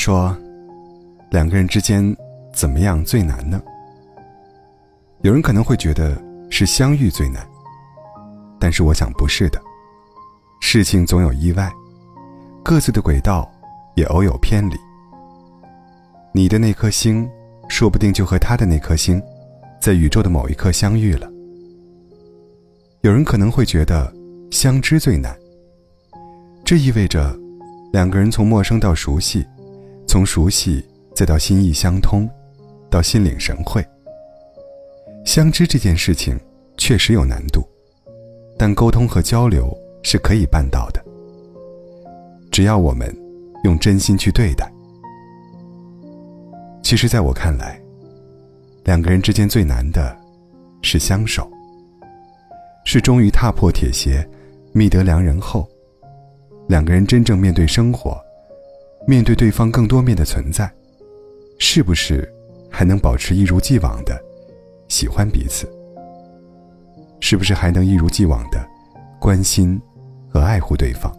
说，两个人之间怎么样最难呢？有人可能会觉得是相遇最难，但是我想不是的。事情总有意外，各自的轨道也偶有偏离。你的那颗星，说不定就和他的那颗星，在宇宙的某一刻相遇了。有人可能会觉得相知最难，这意味着两个人从陌生到熟悉，从熟悉再到心意相通，到心领神会。相知这件事情确实有难度，但沟通和交流是可以办到的。只要我们用真心去对待。其实，在我看来，两个人之间最难的是相守。是终于踏破铁鞋，觅得良人后，两个人真正面对生活，面对对方更多面的存在，是不是还能保持一如既往的喜欢彼此？是不是还能一如既往的关心和爱护对方？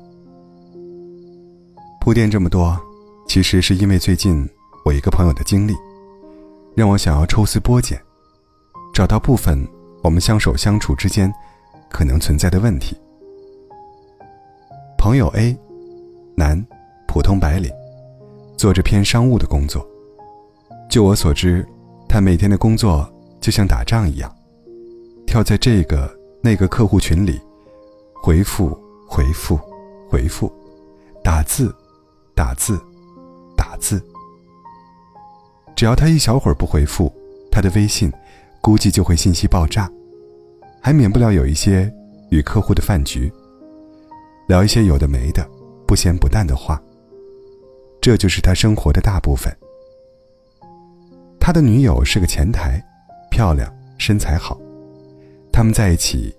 铺垫这么多，其实是因为最近我一个朋友的经历，让我想要抽丝剥茧，找到部分我们相守相处之间。可能存在的问题。朋友 A，男，普通白领，做着偏商务的工作。就我所知，他每天的工作就像打仗一样，跳在这个那个客户群里，回复回复回复，打字打字打字。只要他一小会儿不回复，他的微信估计就会信息爆炸。还免不了有一些与客户的饭局，聊一些有的没的、不咸不淡的话。这就是他生活的大部分。他的女友是个前台，漂亮，身材好，他们在一起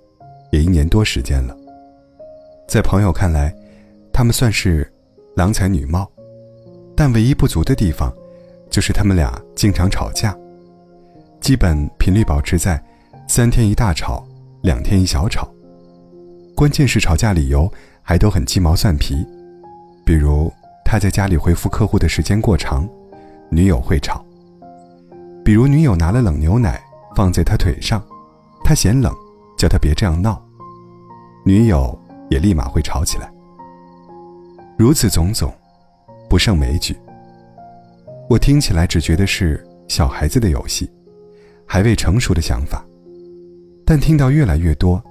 也一年多时间了。在朋友看来，他们算是郎才女貌，但唯一不足的地方，就是他们俩经常吵架，基本频率保持在三天一大吵。两天一小吵，关键是吵架理由还都很鸡毛蒜皮，比如他在家里回复客户的时间过长，女友会吵；比如女友拿了冷牛奶放在他腿上，他嫌冷，叫他别这样闹，女友也立马会吵起来。如此种种，不胜枚举。我听起来只觉得是小孩子的游戏，还未成熟的想法。但听到越来越多，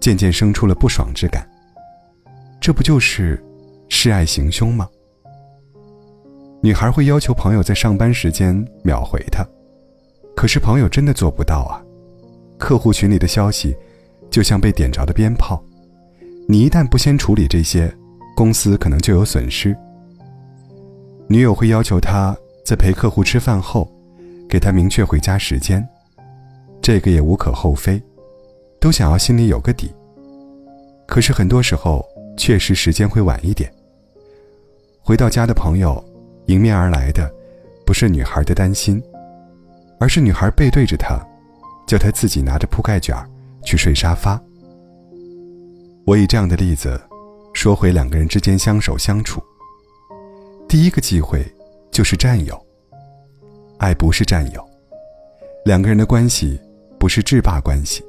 渐渐生出了不爽之感。这不就是示爱行凶吗？女孩会要求朋友在上班时间秒回她，可是朋友真的做不到啊。客户群里的消息，就像被点着的鞭炮，你一旦不先处理这些，公司可能就有损失。女友会要求他在陪客户吃饭后，给他明确回家时间。这个也无可厚非，都想要心里有个底。可是很多时候，确实时间会晚一点。回到家的朋友，迎面而来的，不是女孩的担心，而是女孩背对着他，叫他自己拿着铺盖卷去睡沙发。我以这样的例子，说回两个人之间相守相处。第一个忌讳，就是占有。爱不是占有，两个人的关系。不是制霸关系，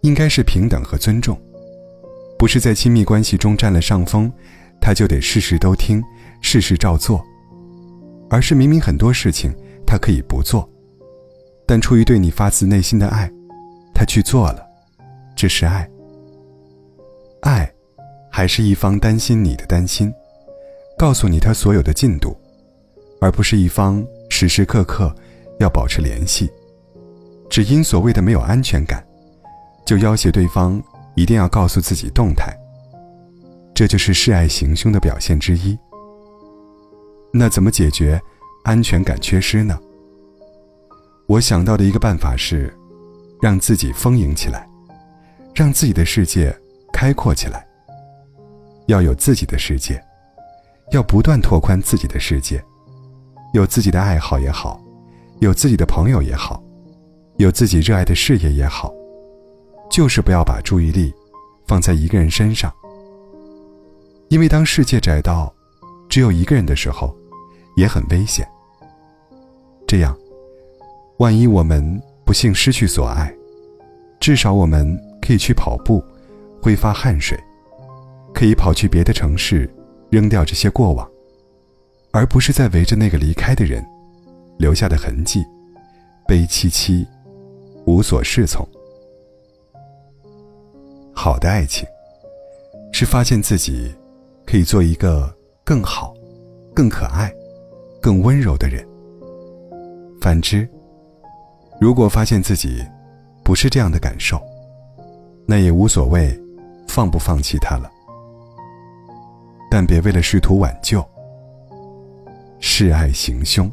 应该是平等和尊重。不是在亲密关系中占了上风，他就得事事都听，事事照做。而是明明很多事情他可以不做，但出于对你发自内心的爱，他去做了，这是爱。爱，还是一方担心你的担心，告诉你他所有的进度，而不是一方时时刻刻要保持联系。只因所谓的没有安全感，就要挟对方一定要告诉自己动态。这就是示爱行凶的表现之一。那怎么解决安全感缺失呢？我想到的一个办法是，让自己丰盈起来，让自己的世界开阔起来。要有自己的世界，要不断拓宽自己的世界，有自己的爱好也好，有自己的朋友也好。有自己热爱的事业也好，就是不要把注意力放在一个人身上。因为当世界窄到只有一个人的时候，也很危险。这样，万一我们不幸失去所爱，至少我们可以去跑步，挥发汗水，可以跑去别的城市，扔掉这些过往，而不是在围着那个离开的人留下的痕迹，悲戚戚，无所适从。好的爱情，是发现自己可以做一个更好、更可爱、更温柔的人。反之，如果发现自己不是这样的感受，那也无所谓放不放弃他了。但别为了试图挽救，示爱行凶。